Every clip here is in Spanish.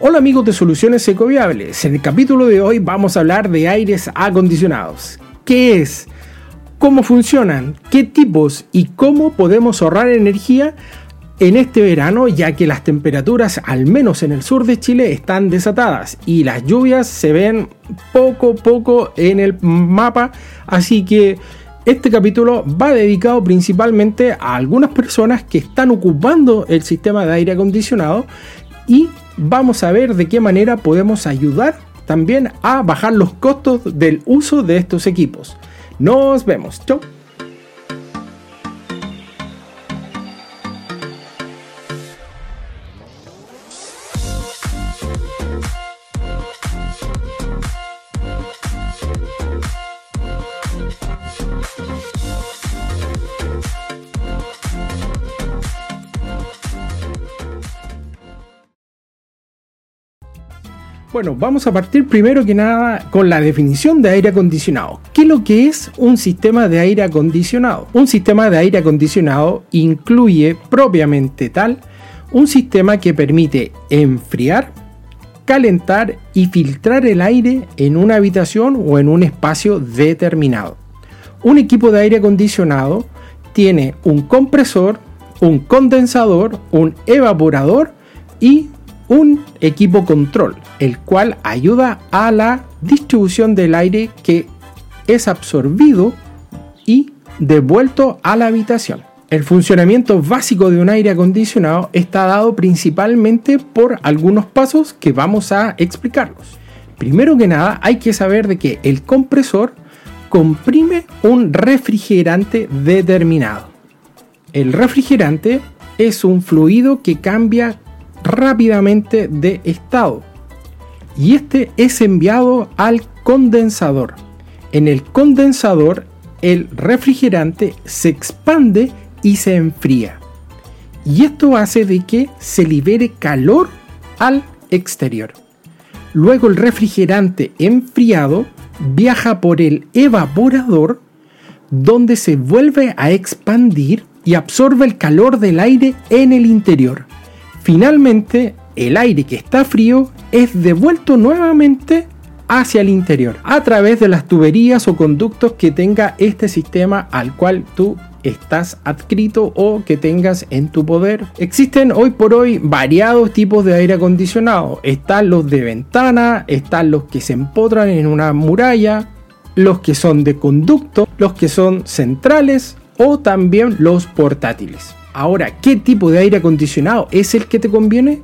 Hola amigos de Soluciones Ecoviables, en el capítulo de hoy vamos a hablar de aires acondicionados. ¿Qué es? ¿Cómo funcionan? ¿Qué tipos? ¿Y cómo podemos ahorrar energía en este verano ya que las temperaturas, al menos en el sur de Chile, están desatadas y las lluvias se ven poco a poco en el mapa, así que este capítulo va dedicado principalmente a algunas personas que están ocupando el sistema de aire acondicionado y vamos a ver de qué manera podemos ayudar también a bajar los costos del uso de estos equipos. Nos vemos. Chau. Bueno, vamos a partir primero que nada con la definición de aire acondicionado. ¿Qué es lo que es un sistema de aire acondicionado? Un sistema de aire acondicionado incluye propiamente tal un sistema que permite enfriar, calentar y filtrar el aire en una habitación o en un espacio determinado. Un equipo de aire acondicionado tiene un compresor, un condensador, un evaporador y un equipo control, el cual ayuda a la distribución del aire que es absorbido y devuelto a la habitación. El funcionamiento básico de un aire acondicionado está dado principalmente por algunos pasos que vamos a explicarlos. Primero que nada hay que saber de que el compresor comprime un refrigerante determinado. El refrigerante es un fluido que cambia rápidamente de estado y este es enviado al condensador. En el condensador el refrigerante se expande y se enfría. Y esto hace de que se libere calor al exterior. Luego el refrigerante enfriado viaja por el evaporador donde se vuelve a expandir y absorbe el calor del aire en el interior. Finalmente, el aire que está frío es devuelto nuevamente hacia el interior a través de las tuberías o conductos que tenga este sistema al cual tú estás adscrito o que tengas en tu poder. Existen hoy por hoy variados tipos de aire acondicionado. Están los de ventana, están los que se empotran en una muralla, los que son de conducto, los que son centrales o también los portátiles. Ahora, ¿qué tipo de aire acondicionado es el que te conviene?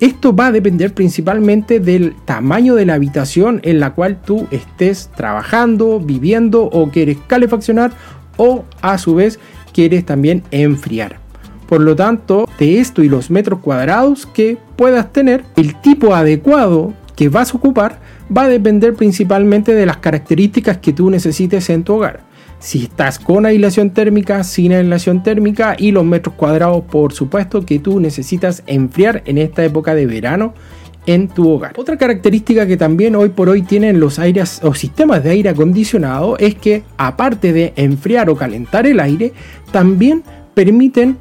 Esto va a depender principalmente del tamaño de la habitación en la cual tú estés trabajando, viviendo o quieres calefaccionar o a su vez quieres también enfriar. Por lo tanto, de esto y los metros cuadrados que puedas tener, el tipo adecuado que vas a ocupar va a depender principalmente de las características que tú necesites en tu hogar si estás con aislación térmica, sin aislación térmica y los metros cuadrados, por supuesto, que tú necesitas enfriar en esta época de verano en tu hogar. Otra característica que también hoy por hoy tienen los aires o sistemas de aire acondicionado es que aparte de enfriar o calentar el aire, también permiten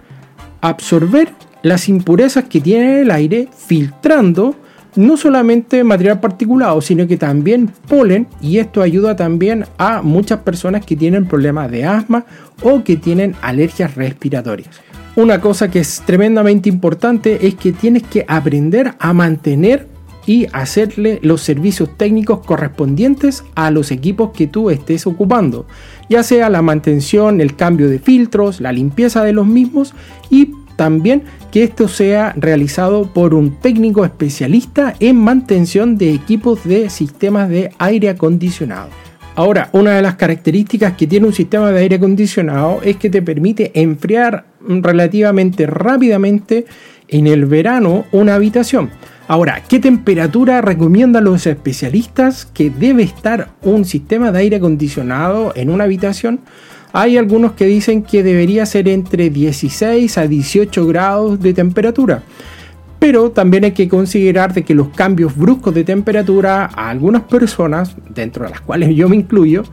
absorber las impurezas que tiene el aire filtrando no solamente material particulado, sino que también polen y esto ayuda también a muchas personas que tienen problemas de asma o que tienen alergias respiratorias. Una cosa que es tremendamente importante es que tienes que aprender a mantener y hacerle los servicios técnicos correspondientes a los equipos que tú estés ocupando, ya sea la mantención, el cambio de filtros, la limpieza de los mismos y también que esto sea realizado por un técnico especialista en mantención de equipos de sistemas de aire acondicionado. Ahora, una de las características que tiene un sistema de aire acondicionado es que te permite enfriar relativamente rápidamente en el verano una habitación. Ahora, ¿qué temperatura recomiendan los especialistas que debe estar un sistema de aire acondicionado en una habitación? Hay algunos que dicen que debería ser entre 16 a 18 grados de temperatura. Pero también hay que considerar de que los cambios bruscos de temperatura a algunas personas, dentro de las cuales yo me incluyo,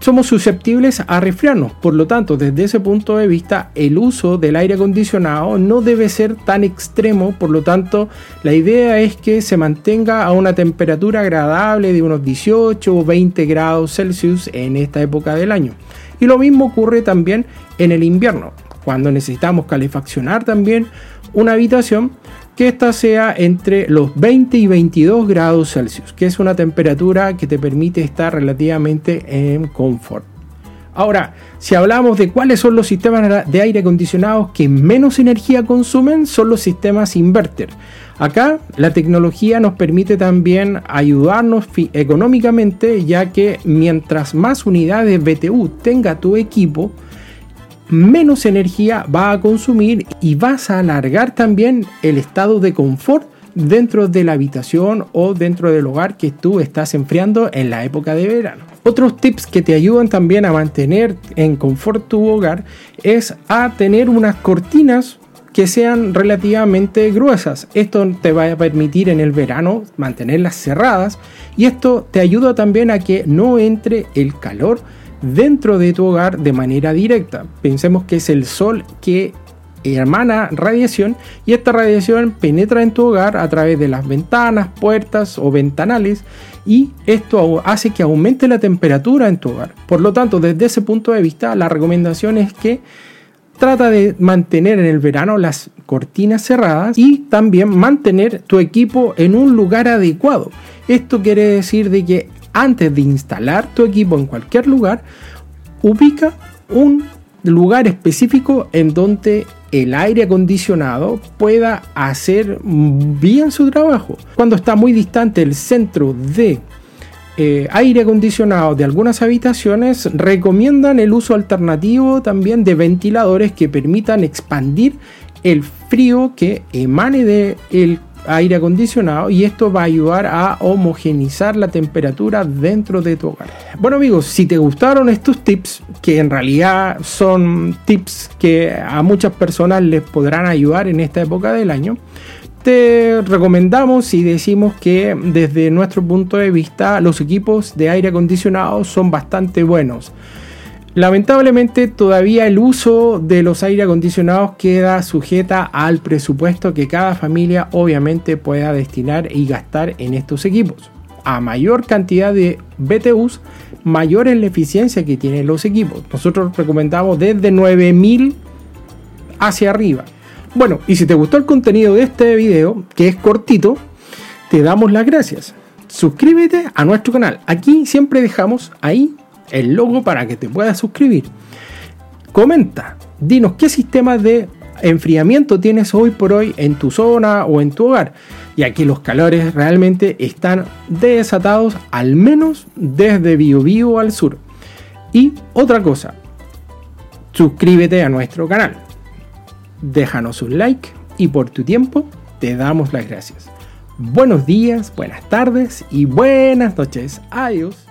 somos susceptibles a resfriarnos. Por lo tanto, desde ese punto de vista, el uso del aire acondicionado no debe ser tan extremo. Por lo tanto, la idea es que se mantenga a una temperatura agradable de unos 18 o 20 grados Celsius en esta época del año. Y lo mismo ocurre también en el invierno, cuando necesitamos calefaccionar también una habitación que ésta sea entre los 20 y 22 grados Celsius, que es una temperatura que te permite estar relativamente en confort. Ahora, si hablamos de cuáles son los sistemas de aire acondicionados que menos energía consumen, son los sistemas inverter. Acá la tecnología nos permite también ayudarnos económicamente, ya que mientras más unidades BTU tenga tu equipo, menos energía va a consumir y vas a alargar también el estado de confort dentro de la habitación o dentro del hogar que tú estás enfriando en la época de verano. Otros tips que te ayudan también a mantener en confort tu hogar es a tener unas cortinas que sean relativamente gruesas. Esto te va a permitir en el verano mantenerlas cerradas y esto te ayuda también a que no entre el calor dentro de tu hogar de manera directa. Pensemos que es el sol que emana radiación y esta radiación penetra en tu hogar a través de las ventanas, puertas o ventanales y esto hace que aumente la temperatura en tu hogar. Por lo tanto, desde ese punto de vista, la recomendación es que trata de mantener en el verano las cortinas cerradas y también mantener tu equipo en un lugar adecuado. Esto quiere decir de que antes de instalar tu equipo en cualquier lugar, ubica un lugar específico en donde el aire acondicionado pueda hacer bien su trabajo. Cuando está muy distante el centro de eh, aire acondicionado de algunas habitaciones, recomiendan el uso alternativo también de ventiladores que permitan expandir el frío que emane del aire acondicionado y esto va a ayudar a homogenizar la temperatura dentro de tu hogar. Bueno amigos, si te gustaron estos tips, que en realidad son tips que a muchas personas les podrán ayudar en esta época del año, te recomendamos y decimos que desde nuestro punto de vista los equipos de aire acondicionado son bastante buenos. Lamentablemente todavía el uso de los aire acondicionados queda sujeta al presupuesto que cada familia obviamente pueda destinar y gastar en estos equipos. A mayor cantidad de BTUs, mayor es la eficiencia que tienen los equipos. Nosotros recomendamos desde 9000 hacia arriba. Bueno, y si te gustó el contenido de este video, que es cortito, te damos las gracias. Suscríbete a nuestro canal. Aquí siempre dejamos ahí el logo para que te puedas suscribir. Comenta, dinos qué sistema de enfriamiento tienes hoy por hoy en tu zona o en tu hogar, ya que los calores realmente están desatados, al menos desde Biobío al sur. Y otra cosa, suscríbete a nuestro canal, déjanos un like y por tu tiempo te damos las gracias. Buenos días, buenas tardes y buenas noches. Adiós.